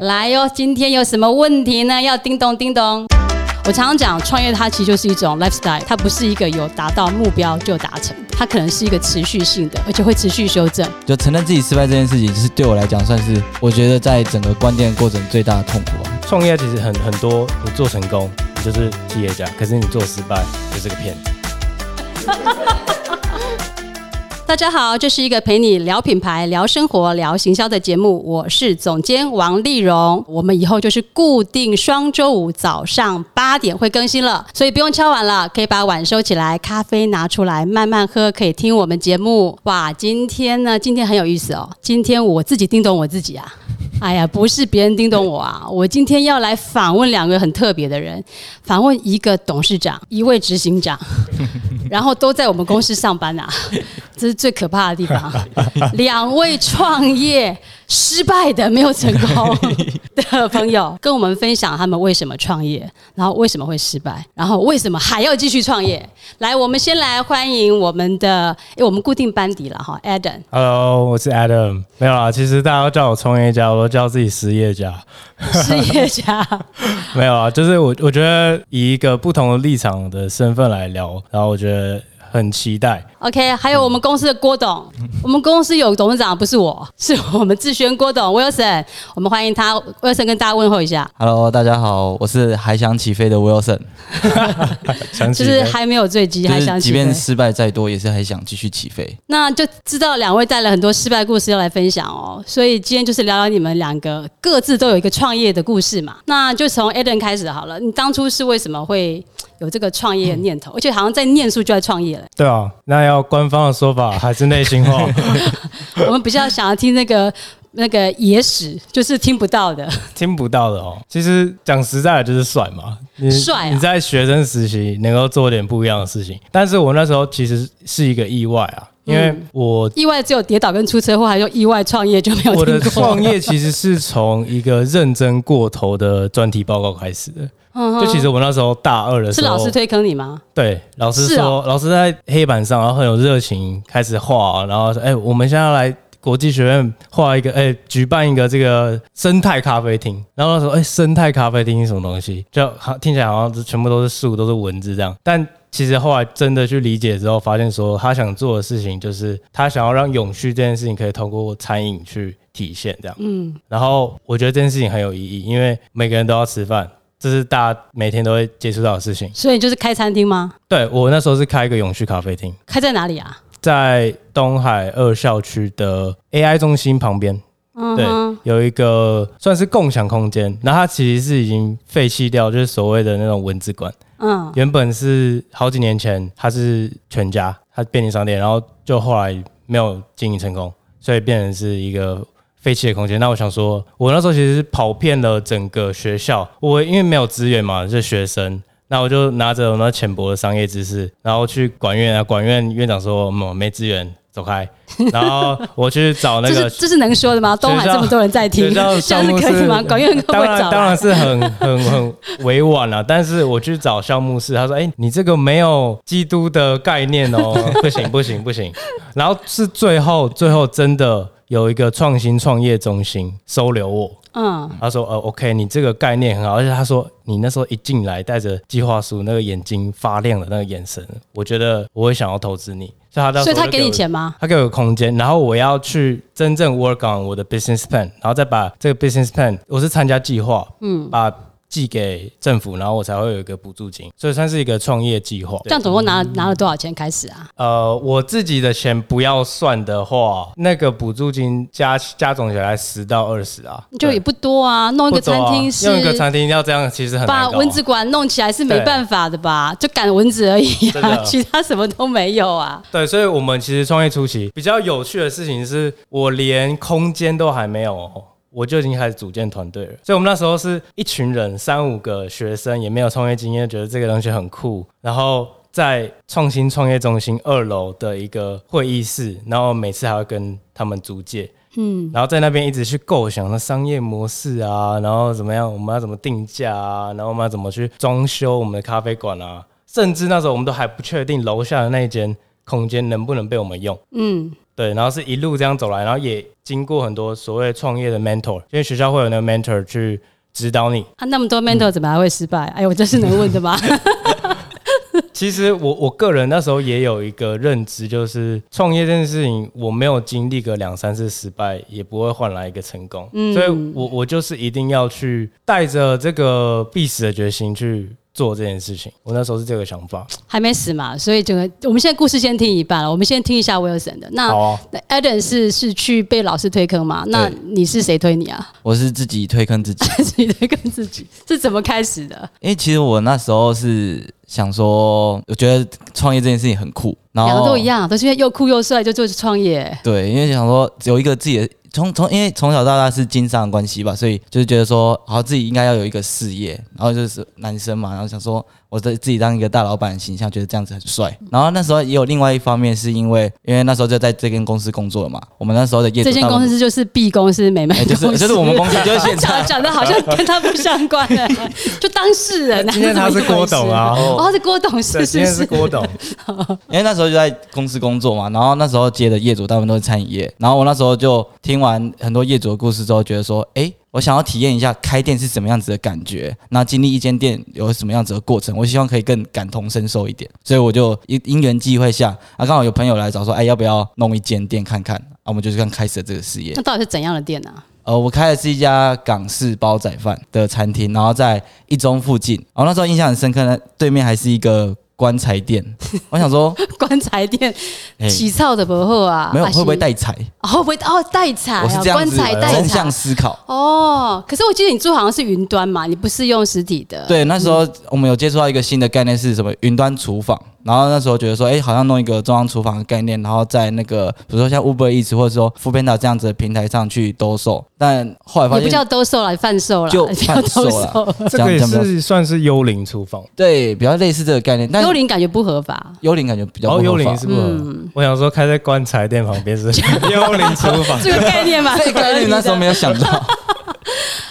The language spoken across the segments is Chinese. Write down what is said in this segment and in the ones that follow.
来哟，今天有什么问题呢？要叮咚叮咚。我常常讲，创业它其实就是一种 lifestyle，它不是一个有达到目标就达成，它可能是一个持续性的，而且会持续修正。就承认自己失败这件事情，就是对我来讲，算是我觉得在整个关店过程最大的痛苦吧。创业其实很很多，你做成功，你就是企业家；可是你做失败，就是个骗子。大家好，这是一个陪你聊品牌、聊生活、聊行销的节目，我是总监王丽蓉。我们以后就是固定双周五早上八点会更新了，所以不用敲碗了，可以把碗收起来，咖啡拿出来慢慢喝，可以听我们节目。哇，今天呢，今天很有意思哦，今天我自己叮咚我自己啊。哎呀，不是别人叮咚我啊！我今天要来访问两个很特别的人，访问一个董事长，一位执行长，然后都在我们公司上班啊，这是最可怕的地方。两位创业。失败的没有成功的朋友，跟我们分享他们为什么创业，然后为什么会失败，然后为什么还要继续创业。来，我们先来欢迎我们的，哎，我们固定班底了哈，Adam。Hello，我是 Adam。没有啊，其实大家都叫我创业家，我都叫自己失业家。失业家。没有啊，就是我，我觉得以一个不同的立场的身份来聊，然后我觉得。很期待。OK，还有我们公司的郭董，我们公司有董事长，不是我，是我们志轩郭董 Wilson，我们欢迎他，Wilson 跟大家问候一下。Hello，大家好，我是还想起飞的 Wilson，就是还没有坠机，还想即便失败再多，也是还想继续起飞。那就知道两位带了很多失败故事要来分享哦，所以今天就是聊聊你们两个各自都有一个创业的故事嘛。那就从 Eden 开始好了，你当初是为什么会？有这个创业的念头，而且好像在念书就在创业了。对啊，那要官方的说法 还是内心话？我们比较想要听那个那个野史，就是听不到的。听不到的哦。其实讲实在的，就是帅嘛。帅！你在学生时期能够做点不一样的事情，但是我那时候其实是一个意外啊，因为我意外只有跌倒跟出车祸，还有意外创业就没有。我的创业其实是从一个认真过头的专题报告开始的。就其实我那时候大二的时候，是老师推坑你吗？对，老师说，老师在黑板上，然后很有热情，开始画，然后说：“哎，我们现在来国际学院画一个，哎，举办一个这个生态咖啡厅。”然后他说：“哎，生态咖啡厅是什么东西？就好听起来好像全部都是树，都是文字这样。但其实后来真的去理解之后，发现说他想做的事情就是他想要让永续这件事情可以通过餐饮去体现这样。嗯，然后我觉得这件事情很有意义，因为每个人都要吃饭。”这是大家每天都会接触到的事情，所以就是开餐厅吗？对我那时候是开一个永续咖啡厅，开在哪里啊？在东海二校区的 AI 中心旁边，对，有一个算是共享空间。那它其实是已经废弃掉，就是所谓的那种文字馆。嗯，原本是好几年前它是全家，它便利商店，然后就后来没有经营成功，所以变成是一个。废弃的空间，那我想说，我那时候其实是跑遍了整个学校，我因为没有资源嘛，是学生，那我就拿着我那浅薄的商业知识，然后去管院啊，管院院长说，嗯没资源，走开。然后我去找那个，这是能说的吗？东海这么多人在听，这样是可以吗？管院当然当然是很 很很委婉了，但是我去找项目室，他说，哎，你这个没有基督的概念哦，不行不行不行。然后是最后最后真的。有一个创新创业中心收留我，嗯，他说，呃，OK，你这个概念很好，而且他说你那时候一进来带着计划书，那个眼睛发亮的那个眼神，我觉得我会想要投资你，所以他所以他给你钱吗？他给我空间，然后我要去真正 work on 我的 business plan，然后再把这个 business plan，我是参加计划，嗯，把。寄给政府，然后我才会有一个补助金，所以算是一个创业计划。这样总共拿拿了多少钱开始啊？呃，我自己的钱不要算的话，那个补助金加加总起来十到二十啊，就也不多啊。弄一个餐厅是用一个餐厅要这样，其实很把蚊子馆弄起来是没办法的吧？就赶蚊子而已啊，其他什么都没有啊。对，所以我们其实创业初期比较有趣的事情是，我连空间都还没有。我就已经开始组建团队了，所以我们那时候是一群人，三五个学生，也没有创业经验，觉得这个东西很酷。然后在创新创业中心二楼的一个会议室，然后每次还要跟他们租借，嗯，然后在那边一直去构想那商业模式啊，然后怎么样，我们要怎么定价啊，然后我们要怎么去装修我们的咖啡馆啊，甚至那时候我们都还不确定楼下的那一间空间能不能被我们用，嗯。对，然后是一路这样走来，然后也经过很多所谓创业的 mentor，因为学校会有那个 mentor 去指导你。啊，那么多 mentor 怎么还会失败？哎呦，我这是能问的吗？其实我我个人那时候也有一个认知，就是创业这件事情，我没有经历个两三次失败，也不会换来一个成功。嗯，所以我我就是一定要去带着这个必死的决心去。做这件事情，我那时候是这个想法，还没死嘛，所以整个我们现在故事先听一半了，我们先听一下威尔森的。那 Adam 是是去被老师推坑吗？那你是谁推你啊？我是自己推坑自己，自己推坑自己，是怎么开始的？因为其实我那时候是想说，我觉得创业这件事情很酷，两个都一样，都是因为又酷又帅就做创业。对，因为想说有一个自己的。从从因为从小到大是经商的关系吧，所以就是觉得说，好自己应该要有一个事业，然后就是男生嘛，然后想说。我的自己当一个大老板的形象，觉得这样子很帅。然后那时候也有另外一方面，是因为因为那时候就在这间公司工作了嘛。我们那时候的业这间公司就是 B 公司，美美就是就是我们公司就是现在 讲的好像跟他不相关的，就当事人。今天他是郭董啊，哦，是郭董，是是是郭董。因为那时候就在公司工作嘛，然后那时候接的业主大部分都是餐饮业，然后我那时候就听完很多业主的故事之后，觉得说，哎。我想要体验一下开店是什么样子的感觉，那经历一间店有什么样子的过程，我希望可以更感同身受一点，所以我就因因缘际会下，啊，刚好有朋友来找说，哎，要不要弄一间店看看？啊，我们就是刚开始了这个事业。那到底是怎样的店呢？呃，我开的是一家港式煲仔饭的餐厅，然后在一中附近。然后那时候印象很深刻呢，对面还是一个。棺材店，我想说棺材店起草的不好啊，没有会不会带财？会不会哦带财？我是这样子正向思考哦。可是我记得你住好像是云端嘛，你不是用实体的。对，那时候我们有接触到一个新的概念是什么？云端厨房。然后那时候觉得说，哎，好像弄一个中央厨房的概念，然后在那个比如说像 Uber Eats 或者说 f o o p a n d a 这样子的平台上去兜售，但后来发现不叫兜售了，贩售了，就贩售了。这个也是算是幽灵厨房，对，比较类似这个概念。但幽灵感觉不合法，幽灵感觉比较。哦，幽灵是不？我想说开在棺材店旁边是 幽灵厨房，这个概念嘛，这个概念那时候没有想到。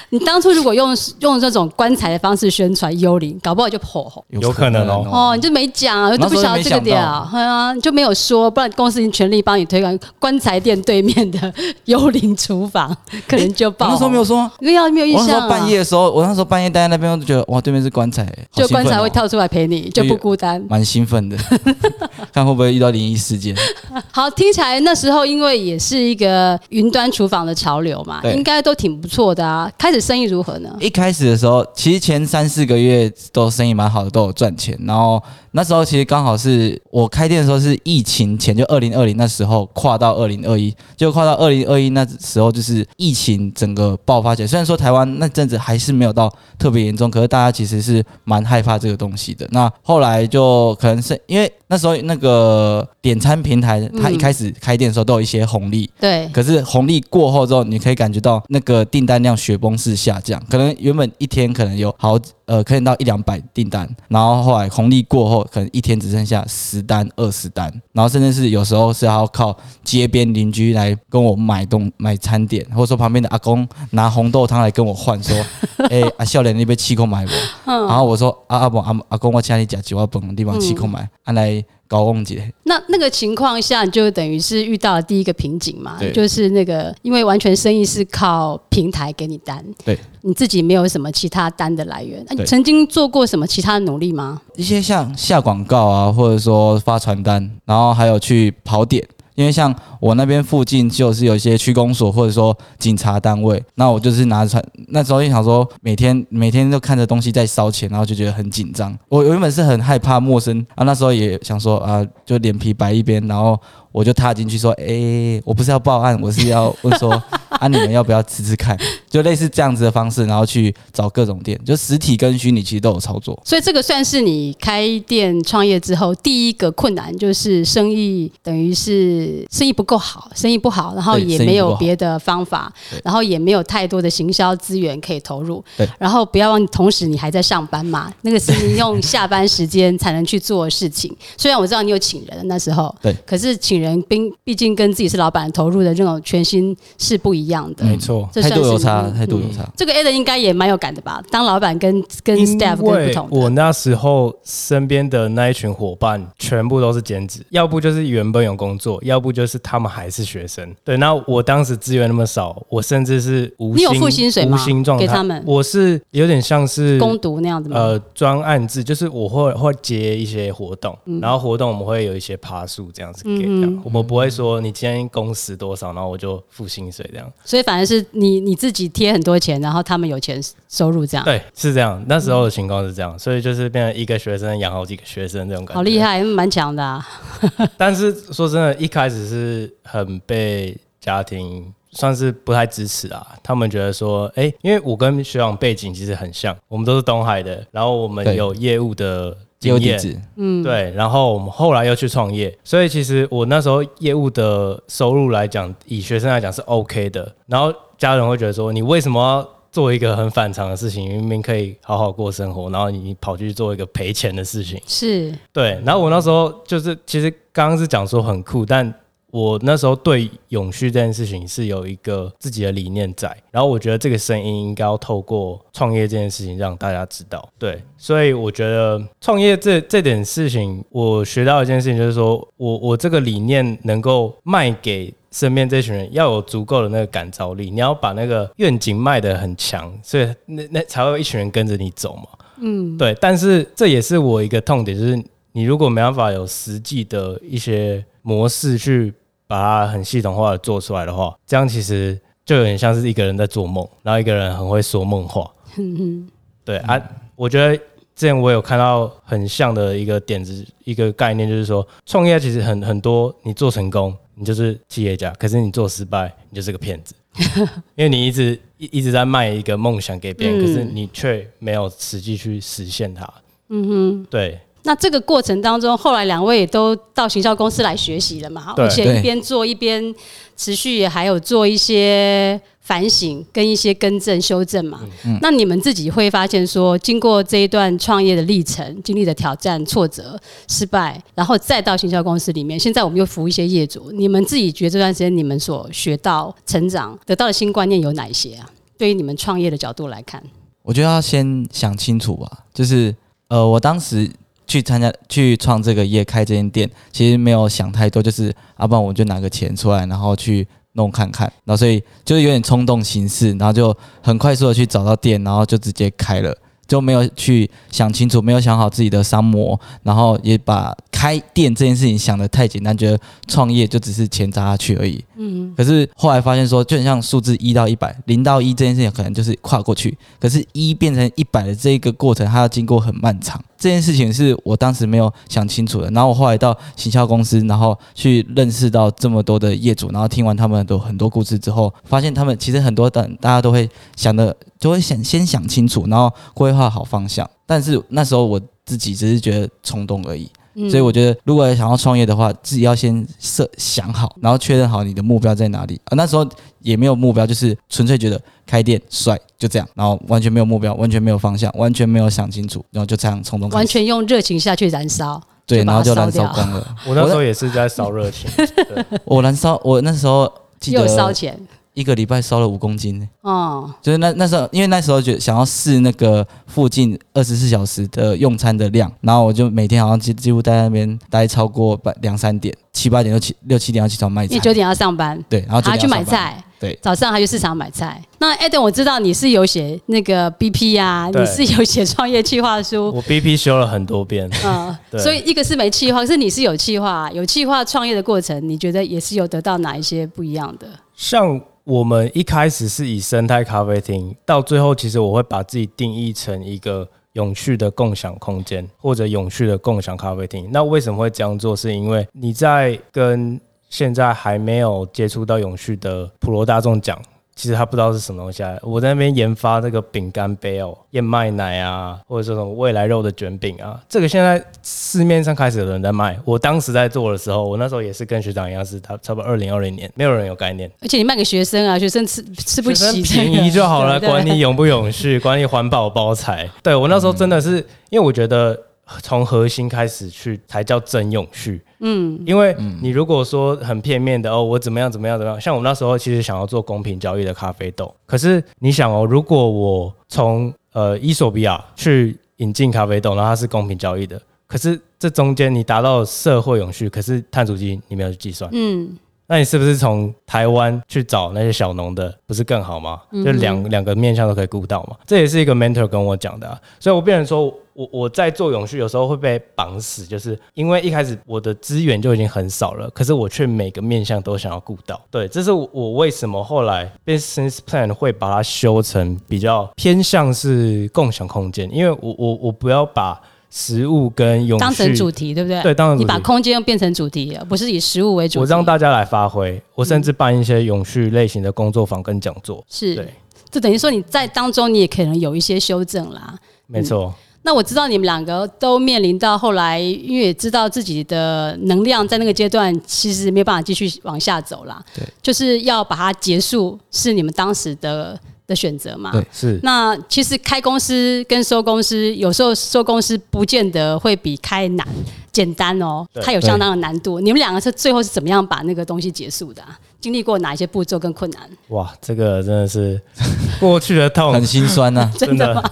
你当初如果用用这种棺材的方式宣传幽灵，搞不好就破红，有可能哦。哦，你就没讲啊，都不晓得这个点啊，对啊，你就没有说，不然公司已经全力帮你推广棺材店对面的 幽灵厨房，可能就爆。那时候没有说，因为没有印象。半夜的时候，我那时候半夜待在那边，我就觉得哇，对面是棺材，就棺材会跳出来陪你，就不孤单，蛮兴奋的。看会不会遇到灵异事件。好，听起来那时候因为也是一个云端厨房的潮流嘛，应该都挺不错的啊。开始生意如何呢？一开始的时候，其实前三四个月都生意蛮好的，都有赚钱。然后那时候其实刚好是我开店的时候是疫情前，就二零二零那时候跨到二零二一，就跨到二零二一那时候就是疫情整个爆发起来。虽然说台湾那阵子还是没有到特别严重，可是大家其实是蛮害怕这个东西的。那后来就可能是因为那时候那个点餐平台，它一开始开店的时候都有一些红利，对。可是红利过后之后，你可以感觉到那个订单量雪崩式下降，可能。原本一天可能有好呃，可以到一两百订单，然后后来红利过后，可能一天只剩下十单、二十单，然后甚至是有时候是要靠街边邻居来跟我买东买餐点，或者说旁边的阿公拿红豆汤来跟我换，说：“ 哎，阿笑脸那边气空买不？”然后我说：“阿阿伯阿阿公，我请你吃几碗饭地方气空买，安来。”高翁姐，那那个情况下，就等于是遇到了第一个瓶颈嘛，就是那个因为完全生意是靠平台给你单，对，你自己没有什么其他单的来源。那你曾经做过什么其他的努力吗？一些像下广告啊，或者说发传单，然后还有去跑点。因为像我那边附近就是有一些区公所或者说警察单位，那我就是拿着那时候就想说每天每天都看着东西在烧钱，然后就觉得很紧张。我原本是很害怕陌生啊，那时候也想说啊，就脸皮白一边，然后。我就踏进去说：“哎，我不是要报案，我是要 问说啊，你们要不要吃吃看？就类似这样子的方式，然后去找各种店，就实体跟虚拟其实都有操作。所以这个算是你开店创业之后第一个困难，就是生意等于是生意不够好，生意不好，然后也没有别的方法，然后也没有太多的行销资源可以投入。对，然后不要忘，同时你还在上班嘛，那个是你用下班时间才能去做的事情。虽然我知道你有请人那时候，对，可是请人。人毕毕竟跟自己是老板投入的这种全心是不一样的，没错，态度有差，态度有差。这个 A 的应该也蛮有感的吧？当老板跟跟 staff 跟不同。我那时候身边的那一群伙伴全部都是兼职，要不就是原本有工作，要不就是他们还是学生。对，那我当时资源那么少，我甚至是无你有付薪水吗？无薪状态给他们，我是有点像是攻读那样子吗？呃，专案制，就是我会会接一些活动，然后活动我们会有一些爬树这样子给，我们不会说你今天工时多少，然后我就付薪水这样。所以反而是你你自己贴很多钱，然后他们有钱收入这样。对，是这样。那时候的情况是这样，所以就是变成一个学生养好几个学生这种感觉。好厉害，蛮强的啊。但是说真的，一开始是很被家庭算是不太支持啊。他们觉得说，哎，因为我跟学长背景其实很像，我们都是东海的，然后我们有业务的。经验，嗯，对，然后我们后来又去创业，所以其实我那时候业务的收入来讲，以学生来讲是 OK 的。然后家人会觉得说，你为什么要做一个很反常的事情？明明可以好好过生活，然后你跑去做一个赔钱的事情？是，对。然后我那时候就是，其实刚刚是讲说很酷，但。我那时候对永续这件事情是有一个自己的理念在，然后我觉得这个声音应该要透过创业这件事情让大家知道。对，所以我觉得创业这这点事情，我学到一件事情就是说，我我这个理念能够卖给身边这群人，要有足够的那个感召力，你要把那个愿景卖得很强，所以那那才会有一群人跟着你走嘛。嗯，对。但是这也是我一个痛点，就是你如果没办法有实际的一些模式去。把它很系统化的做出来的话，这样其实就有点像是一个人在做梦，然后一个人很会说梦话。对啊，我觉得之前我有看到很像的一个点子，一个概念，就是说创业其实很很多，你做成功，你就是企业家；可是你做失败，你就是个骗子，因为你一直一一直在卖一个梦想给别人，可是你却没有实际去实现它。嗯哼，对。那这个过程当中，后来两位也都到行销公司来学习了嘛？而且一边做一边持续也还有做一些反省跟一些更正修正嘛。那你们自己会发现说，经过这一段创业的历程，经历的挑战、挫折、失败，然后再到行销公司里面，现在我们又服务一些业主。你们自己觉得这段时间你们所学到、成长、得到的新观念有哪些啊？对于你们创业的角度来看，我觉得要先想清楚吧。就是呃，我当时。去参加去创这个业开这间店，其实没有想太多，就是啊，不然我就拿个钱出来，然后去弄看看，然后所以就是有点冲动行事，然后就很快速的去找到店，然后就直接开了。就没有去想清楚，没有想好自己的商模，然后也把开店这件事情想得太简单，觉得创业就只是钱砸下去而已。嗯，可是后来发现说，就很像数字一到一百，零到一这件事情可能就是跨过去，可是一变成一百的这个过程，它要经过很漫长。这件事情是我当时没有想清楚的。然后我后来到行销公司，然后去认识到这么多的业主，然后听完他们的很多故事之后，发现他们其实很多的大家都会想的。就会想先想清楚，然后规划好方向。但是那时候我自己只是觉得冲动而已，所以我觉得如果想要创业的话，自己要先设想好，然后确认好你的目标在哪里。啊，那时候也没有目标，就是纯粹觉得开店帅，就这样，然后完全没有目标，完全没有方向，完全没有想清楚，然后就这样冲动，完全用热情下去燃烧，对，然后就燃烧光了。我那时候也是在烧热情，我燃烧，我那时候记得烧钱。一个礼拜烧了五公斤。呢。哦，就是那那时候，因为那时候就想要试那个附近二十四小时的用餐的量，然后我就每天好像几几乎在那边待超过半两三点，七八点六七六七点要起床卖菜，你九点要上班，对，然后还要去买菜，对，早上还去市场买菜。那艾登，我知道你是有写那个 BP 啊，你是有写创业计划书，我 BP 修了很多遍，嗯，所以一个是没计划，是你是有计划，有计划创业的过程，你觉得也是有得到哪一些不一样的？像。我们一开始是以生态咖啡厅，到最后其实我会把自己定义成一个永续的共享空间，或者永续的共享咖啡厅。那为什么会这样做？是因为你在跟现在还没有接触到永续的普罗大众讲。其实他不知道是什么东西啊！我在那边研发这个饼干杯哦，燕麦奶啊，或者这种未来肉的卷饼啊，这个现在市面上开始有人在卖。我当时在做的时候，我那时候也是跟学长一样，是他差不多二零二零年，没有人有概念。而且你卖给学生啊，学生吃吃不起，便宜就好了，管你永不永续，管你环保包材。对我那时候真的是，因为我觉得从核心开始去才叫真永续。嗯，因为你如果说很片面的哦，我怎么样怎么样怎么样，像我那时候其实想要做公平交易的咖啡豆，可是你想哦，如果我从呃伊索比亚去引进咖啡豆，然后它是公平交易的，可是这中间你达到社会永续，可是碳足迹你没有去计算，嗯。那你是不是从台湾去找那些小农的，不是更好吗？就两两个面向都可以顾到嘛。这也是一个 mentor 跟我讲的，啊所以我变成说我我在做永续，有时候会被绑死，就是因为一开始我的资源就已经很少了，可是我却每个面向都想要顾到。对，这是我为什么后来 business plan 会把它修成比较偏向是共享空间，因为我我我不要把。食物跟永续当成主题，对不对？对，当成你把空间变成主题，不是以食物为主。我让大家来发挥，我甚至办一些永续类型的工作坊跟讲座。是，对，就等于说你在当中，你也可能有一些修正啦。没错。那我知道你们两个都面临到后来，因为也知道自己的能量在那个阶段其实没有办法继续往下走了。对，就是要把它结束，是你们当时的。的选择嘛，对，是。那其实开公司跟收公司，有时候收公司不见得会比开难简单哦，它有相当的难度。你们两个是最后是怎么样把那个东西结束的？经历过哪一些步骤跟困难？哇，这个真的是 过去的痛，很心酸呐，真的吗？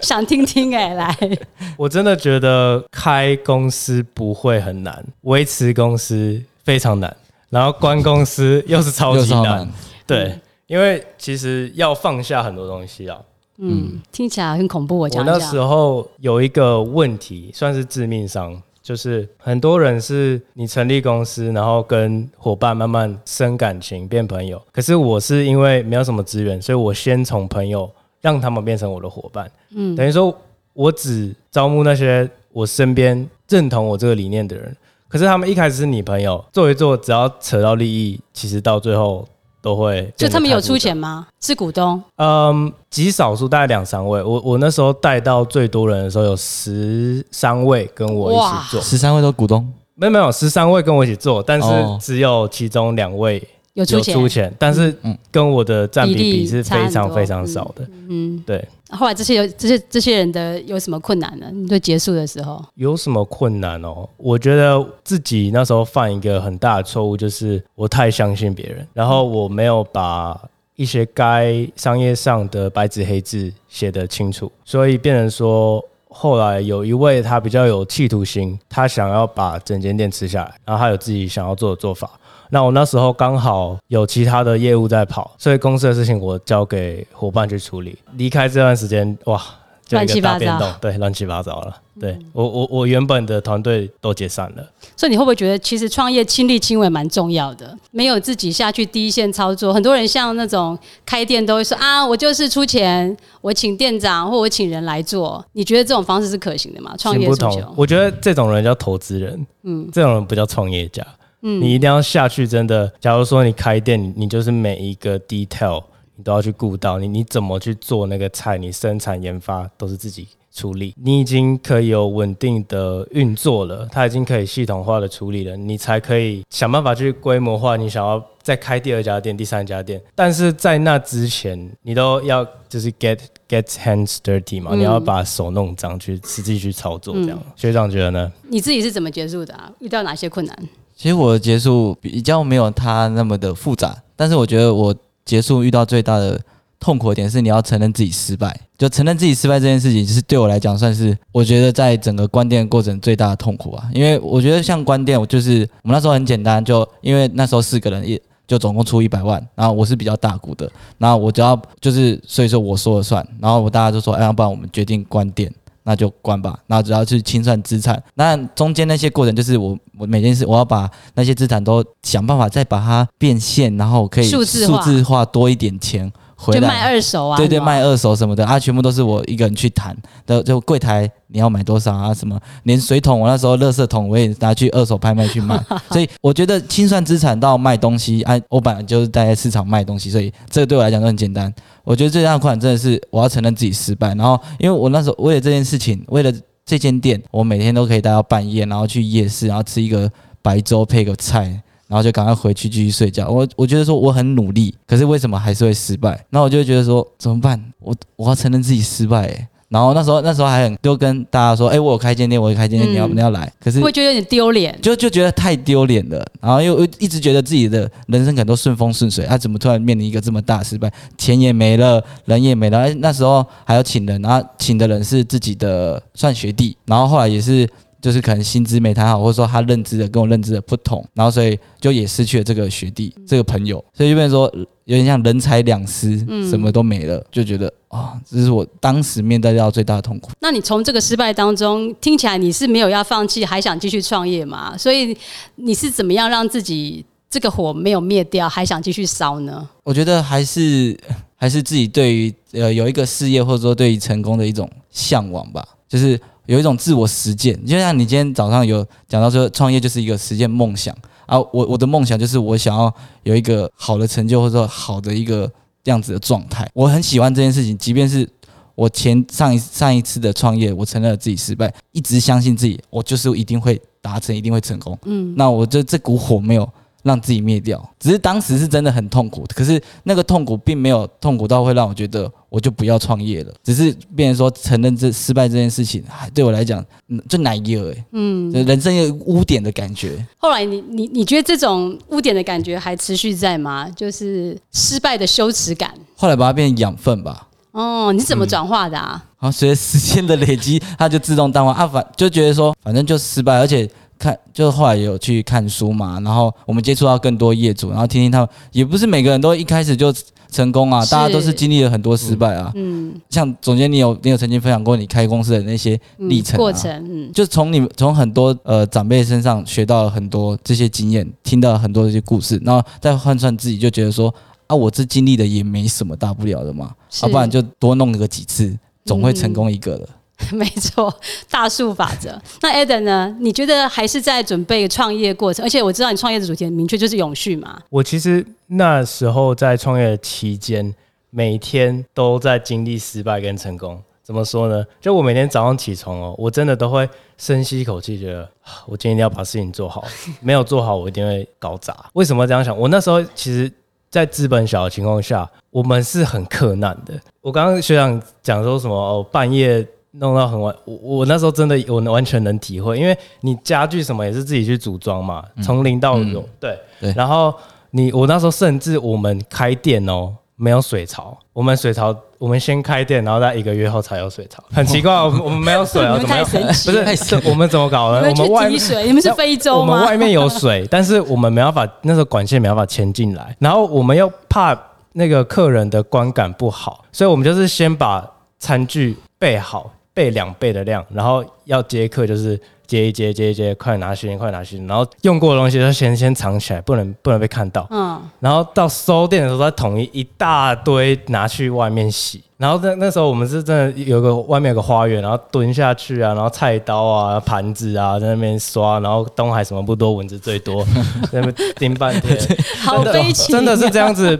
想听听哎，来，我真的觉得开公司不会很难，维持公司非常难，然后关公司又是超级难，对。因为其实要放下很多东西啊，嗯，听起来很恐怖。我我那时候有一个问题，算是致命伤，就是很多人是你成立公司，然后跟伙伴慢慢生感情，变朋友。可是我是因为没有什么资源，所以我先从朋友让他们变成我的伙伴，嗯，等于说我只招募那些我身边认同我这个理念的人。可是他们一开始是你朋友，做一做，只要扯到利益，其实到最后。都会，就他们有出钱吗？是股东？嗯，极少数，大概两三位。我我那时候带到最多人的时候，有十三位跟我一起做，十三位都股东？没有没有，十三位跟我一起做，但是只有其中两位。有出钱，但是跟我的占比比是非常非常少的。嗯，对。后来这些有这些这些人的有什么困难呢？你就结束的时候有什么困难哦？我觉得自己那时候犯一个很大的错误，就是我太相信别人，然后我没有把一些该商业上的白纸黑字写得清楚，所以变成说后来有一位他比较有企图心，他想要把整间店吃下来，然后他有自己想要做的做法。那我那时候刚好有其他的业务在跑，所以公司的事情我交给伙伴去处理。离开这段时间，哇，乱七八糟，对，乱七八糟了。对我，我，我原本的团队都解散了。所以你会不会觉得，其实创业亲力亲为蛮重要的？没有自己下去第一线操作，很多人像那种开店都会说啊，我就是出钱，我请店长或我请人来做。你觉得这种方式是可行的吗？创业不同，我觉得这种人叫投资人，嗯，这种人不叫创业家。你一定要下去，真的。假如说你开店，你就是每一个 detail 你都要去顾到。你你怎么去做那个菜？你生产研发都是自己处理。你已经可以有稳定的运作了，它已经可以系统化的处理了，你才可以想办法去规模化。你想要再开第二家店、第三家店，但是在那之前，你都要就是 get get hands dirty 嘛，你要把手弄脏，去实际去操作这样。学长觉得呢？你自己是怎么结束的啊？遇到哪些困难？其实我的结束比较没有他那么的复杂，但是我觉得我结束遇到最大的痛苦点是你要承认自己失败，就承认自己失败这件事情，其实对我来讲算是我觉得在整个关店过程最大的痛苦啊。因为我觉得像关店，我就是我们那时候很简单，就因为那时候四个人，一就总共出一百万，然后我是比较大股的，然后我只要就是所以说我说了算，然后我大家就说，哎，要不然我们决定关店。那就关吧，那主要去清算资产，那中间那些过程就是我我每件事我要把那些资产都想办法再把它变现，然后可以数字化多一点钱。就卖二手啊，对对，卖二手什么的啊，全部都是我一个人去谈的。就柜台你要买多少啊？什么连水桶，我那时候垃圾桶我也拿去二手拍卖去卖。所以我觉得清算资产到卖东西，啊，我本来就是在市场卖东西，所以这个对我来讲都很简单。我觉得最大的困难真的是我要承认自己失败。然后因为我那时候为了这件事情，为了这间店，我每天都可以待到半夜，然后去夜市，然后吃一个白粥配个菜。然后就赶快回去继续睡觉。我我觉得说我很努力，可是为什么还是会失败？那我就觉得说怎么办？我我要承认自己失败。然后那时候那时候还很就跟大家说，哎，我有开间店，我有开间店，你要你要来。可是会觉得有点丢脸，就就觉得太丢脸了。然后又一直觉得自己的人生可能都顺风顺水，他怎么突然面临一个这么大失败，钱也没了，人也没了。哎，那时候还要请人，然后请的人是自己的算学弟，然后后来也是。就是可能薪资没谈好，或者说他认知的跟我认知的不同，然后所以就也失去了这个学弟这个朋友，所以就变成说有点像人财两失，嗯什么都没了，就觉得啊，这是我当时面对到最大的痛苦。那你从这个失败当中听起来你是没有要放弃，还想继续创业嘛？所以你是怎么样让自己这个火没有灭掉，还想继续烧呢？我觉得还是还是自己对于呃有一个事业或者说对于成功的一种向往吧，就是。有一种自我实践，就像你今天早上有讲到说，创业就是一个实践梦想啊。我我的梦想就是我想要有一个好的成就，或者说好的一个样子的状态。我很喜欢这件事情，即便是我前上一上一次的创业，我承认了自己失败，一直相信自己，我就是一定会达成，一定会成功。嗯，那我这这股火没有。让自己灭掉，只是当时是真的很痛苦，可是那个痛苦并没有痛苦到会让我觉得我就不要创业了，只是变成说承认这失败这件事情，还对我来讲，就奶油哎，嗯，人生有污点的感觉。后来你你你觉得这种污点的感觉还持续在吗？就是失败的羞耻感。后来把它变成养分吧。哦，你怎么转化的啊？然后随着时间的累积，它就自动淡化啊，反就觉得说反正就失败，而且。看，就后来有去看书嘛，然后我们接触到更多业主，然后听听他们，也不是每个人都一开始就成功啊，大家都是经历了很多失败啊。嗯，像总监，你有你有曾经分享过你开公司的那些历程过程，嗯，就从你从很多呃长辈身上学到了很多这些经验，听到了很多这些故事，然后再换算自己，就觉得说啊，我这经历的也没什么大不了的嘛，要不然就多弄个几次，总会成功一个的。没错，大数法则。那 Eden 呢？你觉得还是在准备创业过程？而且我知道你创业的主题很明确，就是永续嘛。我其实那时候在创业期间，每天都在经历失败跟成功。怎么说呢？就我每天早上起床哦，我真的都会深吸一口气，觉得我今天一定要把事情做好。没有做好，我一定会搞砸。为什么这样想？我那时候其实，在资本小的情况下，我们是很克难的。我刚刚学长讲说什么哦，半夜。弄到很晚，我我那时候真的我完全能体会，因为你家具什么也是自己去组装嘛，从零到有，对对。然后你我那时候甚至我们开店哦，没有水槽，我们水槽我们先开店，然后在一个月后才有水槽，很奇怪，我们我们没有水啊，怎么不是我们怎么搞的？我们外水，你们是非洲吗？我们外面有水，但是我们没办法，那时候管线没办法牵进来，然后我们又怕那个客人的观感不好，所以我们就是先把餐具备好。备两倍的量，然后要接客就是接一接接一接，快拿去，快拿去，然后用过的东西就先先藏起来，不能不能被看到。嗯，然后到收店的时候再统一一大堆拿去外面洗。然后那那时候我们是真的有个外面有个花园，然后蹲下去啊，然后菜刀啊、盘子啊在那边刷，然后东海什么不多，蚊子最多，在那边盯半天，好悲情，真的是这样子，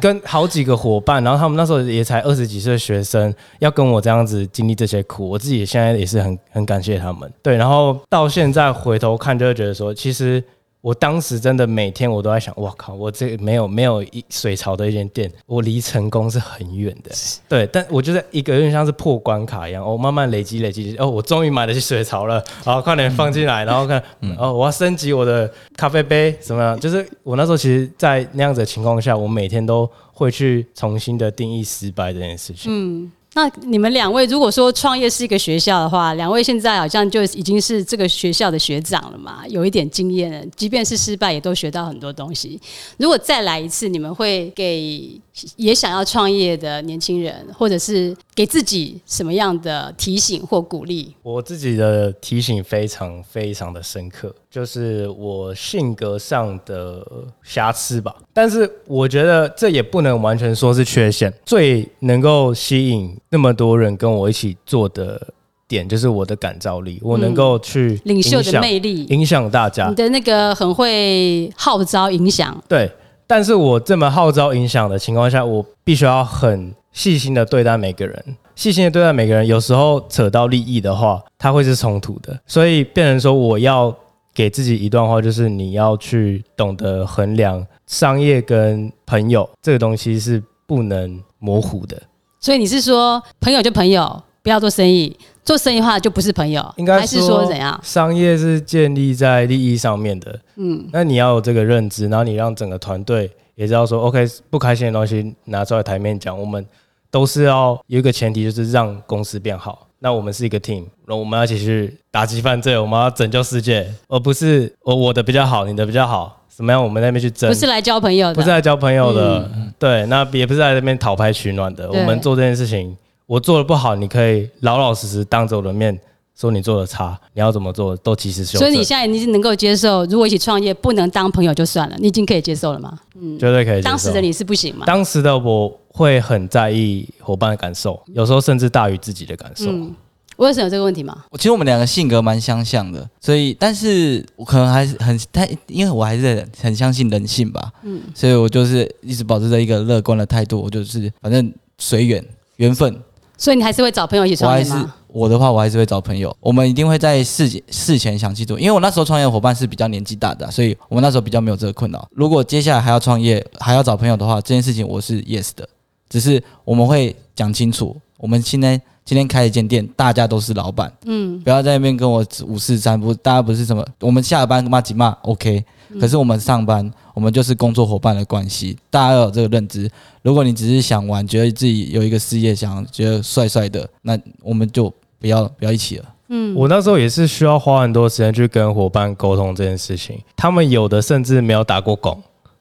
跟好几个伙伴，然后他们那时候也才二十几岁的学生，要跟我这样子经历这些苦，我自己现在也是很很感谢他们。对，然后到现在回头看，就会觉得说，其实。我当时真的每天我都在想，我靠，我这没有没有一水槽的一间店，我离成功是很远的。对，但我觉得一个有点像是破关卡一样，我慢慢累积累积，哦，我终于买得起水槽了，好，快点放进来，然后看，哦，我要升级我的咖啡杯，怎么样？就是我那时候其实，在那样子的情况下，我每天都会去重新的定义失败这件事情。嗯。那你们两位，如果说创业是一个学校的话，两位现在好像就已经是这个学校的学长了嘛，有一点经验了。即便是失败，也都学到很多东西。如果再来一次，你们会给也想要创业的年轻人，或者是给自己什么样的提醒或鼓励？我自己的提醒非常非常的深刻，就是我性格上的瑕疵吧。但是我觉得这也不能完全说是缺陷。最能够吸引那么多人跟我一起做的点，就是我的感召力，我能够去领袖的魅力，影响大家。你的那个很会号召影响，对。但是我这么号召影响的情况下，我必须要很细心的对待每个人，细心的对待每个人。有时候扯到利益的话，它会是冲突的，所以变成说我要给自己一段话，就是你要去懂得衡量。商业跟朋友这个东西是不能模糊的，所以你是说朋友就朋友，不要做生意。做生意的话就不是朋友，应该还是说怎样？商业是建立在利益上面的，嗯，那你要有这个认知，然后你让整个团队也知道说，OK，不开心的东西拿出来台面讲，我们都是要有一个前提，就是让公司变好。那我们是一个 team，那我们要一起去打击犯罪，我们要拯救世界，而不是我我的比较好，你的比较好，怎么样？我们那边去争，不是来交朋友的，不是来交朋友的，对，那也不是来这边讨拍取暖的。我们做这件事情。我做的不好，你可以老老实实当着我的面说你做的差，你要怎么做都及时修正。所以你现在你是能够接受，如果一起创业不能当朋友就算了，你已经可以接受了吗？嗯，绝对可以。当时的你是不行吗？当时的我会很在意伙伴的感受，有时候甚至大于自己的感受。嗯，我有什么这个问题吗？我其实我们两个性格蛮相像的，所以但是我可能还是很太，因为我还是很相信人性吧。嗯，所以我就是一直保持着一个乐观的态度，我就是反正随缘缘分。所以你还是会找朋友一起创业吗？我的话，我还是会找朋友。我们一定会在事事前想清楚，因为我那时候创业伙伴是比较年纪大的，所以我们那时候比较没有这个困扰。如果接下来还要创业，还要找朋友的话，这件事情我是 yes 的。只是我们会讲清楚，我们现在今天开一间店，大家都是老板，嗯，不要在那边跟我五四三不，大家不是什么，我们下班骂几骂 OK。可是我们上班，我们就是工作伙伴的关系，大家要有这个认知。如果你只是想玩，觉得自己有一个事业，想觉得帅帅的，那我们就不要不要一起了。嗯，我那时候也是需要花很多时间去跟伙伴沟通这件事情。他们有的甚至没有打过工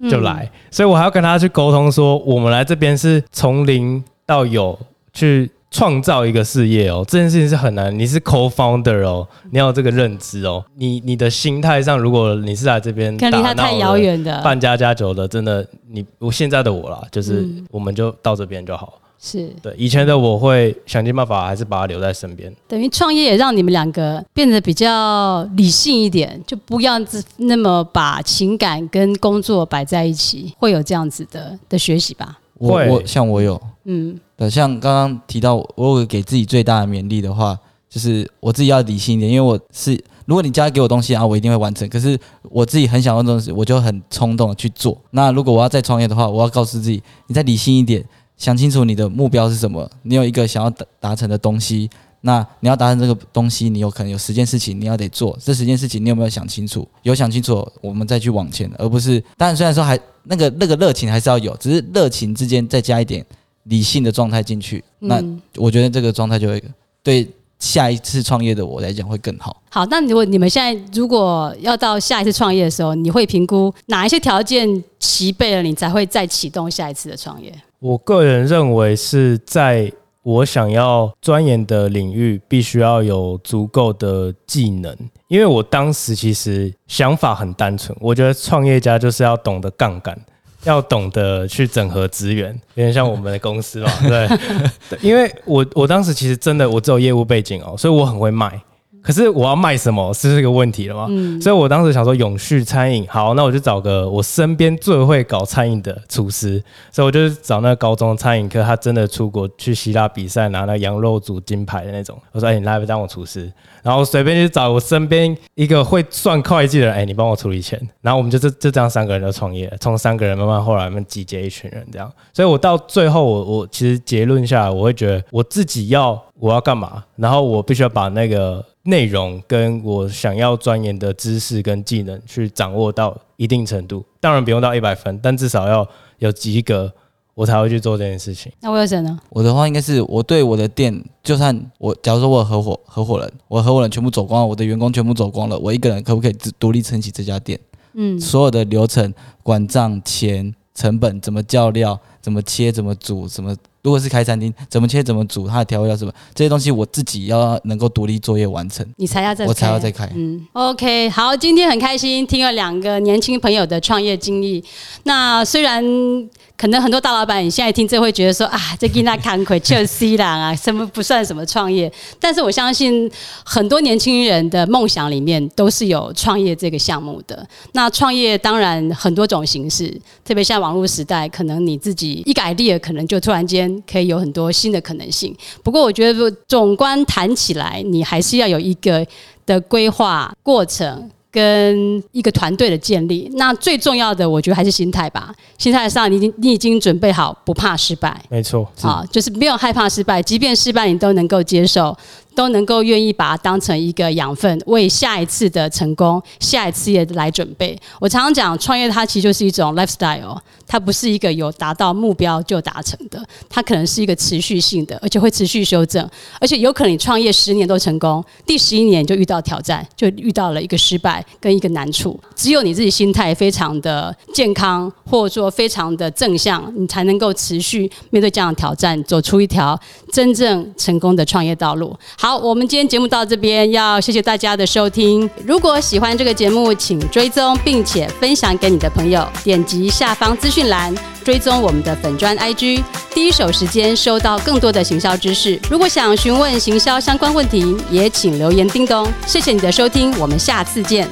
就来，所以我还要跟他去沟通说，我们来这边是从零到有去。创造一个事业哦，这件事情是很难。你是 co-founder 哦，你要这个认知哦。你你的心态上，如果你是来这边离他太遥远的，办家家酒的，真的，你我现在的我啦，就是我们就到这边就好。是对以前的我会想尽办法，还是把他留在身边。等于创业也让你们两个变得比较理性一点，就不要那么把情感跟工作摆在一起，会有这样子的的学习吧。我我像我有嗯。对，像刚刚提到，我有给自己最大的勉励的话，就是我自己要理性一点，因为我是，如果你交给我东西啊，我一定会完成。可是我自己很想要东西，我就很冲动的去做。那如果我要再创业的话，我要告诉自己，你再理性一点，想清楚你的目标是什么，你有一个想要达达成的东西，那你要达成这个东西，你有可能有十件事情你要得做，这十件事情你有没有想清楚？有想清楚，我们再去往前，而不是，当然虽然说还那个那个热情还是要有，只是热情之间再加一点。理性的状态进去，那我觉得这个状态就会对下一次创业的我来讲会更好。好，那如果你们现在如果要到下一次创业的时候，你会评估哪一些条件齐备了，你才会再启动下一次的创业？我个人认为是在我想要钻研的领域，必须要有足够的技能，因为我当时其实想法很单纯，我觉得创业家就是要懂得杠杆。要懂得去整合资源，有点像我们的公司嘛，对。因为我我当时其实真的我只有业务背景哦，所以我很会卖。可是我要卖什么是这个问题了吗？嗯。所以我当时想说永续餐饮，好，那我就找个我身边最会搞餐饮的厨师。所以我就找那个高中餐饮科，他真的出国去希腊比赛拿那羊肉煮金牌的那种。我说：“哎，你来不当我厨师？”然后随便去找我身边一个会算会计的人，哎，你帮我处理钱。然后我们就这就这样三个人就创业，从三个人慢慢后来我们集结一群人这样。所以我到最后，我我其实结论下来，我会觉得我自己要我要干嘛，然后我必须要把那个内容跟我想要钻研的知识跟技能去掌握到一定程度。当然不用到一百分，但至少要有及格。我才会去做这件事情。那我有谁呢？我的话应该是我对我的店，就算我假如说我合伙合伙人，我合伙人全部走光了，我的员工全部走光了，我一个人可不可以独独立撑起这家店？嗯，所有的流程、管账、钱、成本，怎么叫料，怎么切，怎么煮，怎么如果是开餐厅，怎么切，怎么煮，它的调味料什么这些东西，我自己要能够独立作业完成。你才要再我才要再开。嗯，OK，好，今天很开心听了两个年轻朋友的创业经历。那虽然。可能很多大老板，你现在听这会觉得说啊，这跟他看亏，就是 C 啦啊，什么不算什么创业。但是我相信很多年轻人的梦想里面都是有创业这个项目的。那创业当然很多种形式，特别像网络时代，可能你自己一改 idea，可能就突然间可以有很多新的可能性。不过我觉得总观谈起来，你还是要有一个的规划过程。跟一个团队的建立。那最重要的，我觉得还是心态吧。心态上，你已经你已经准备好不怕失败，没错，啊，就是没有害怕失败，即便失败你都能够接受。都能够愿意把它当成一个养分，为下一次的成功、下一次也来准备。我常常讲，创业它其实就是一种 lifestyle，它不是一个有达到目标就达成的，它可能是一个持续性的，而且会持续修正，而且有可能你创业十年都成功，第十一年就遇到挑战，就遇到了一个失败跟一个难处。只有你自己心态非常的健康，或者说非常的正向，你才能够持续面对这样的挑战，走出一条真正成功的创业道路。好。我们今天节目到这边，要谢谢大家的收听。如果喜欢这个节目，请追踪并且分享给你的朋友。点击下方资讯栏，追踪我们的粉专 IG，第一手时间收到更多的行销知识。如果想询问行销相关问题，也请留言叮咚。谢谢你的收听，我们下次见。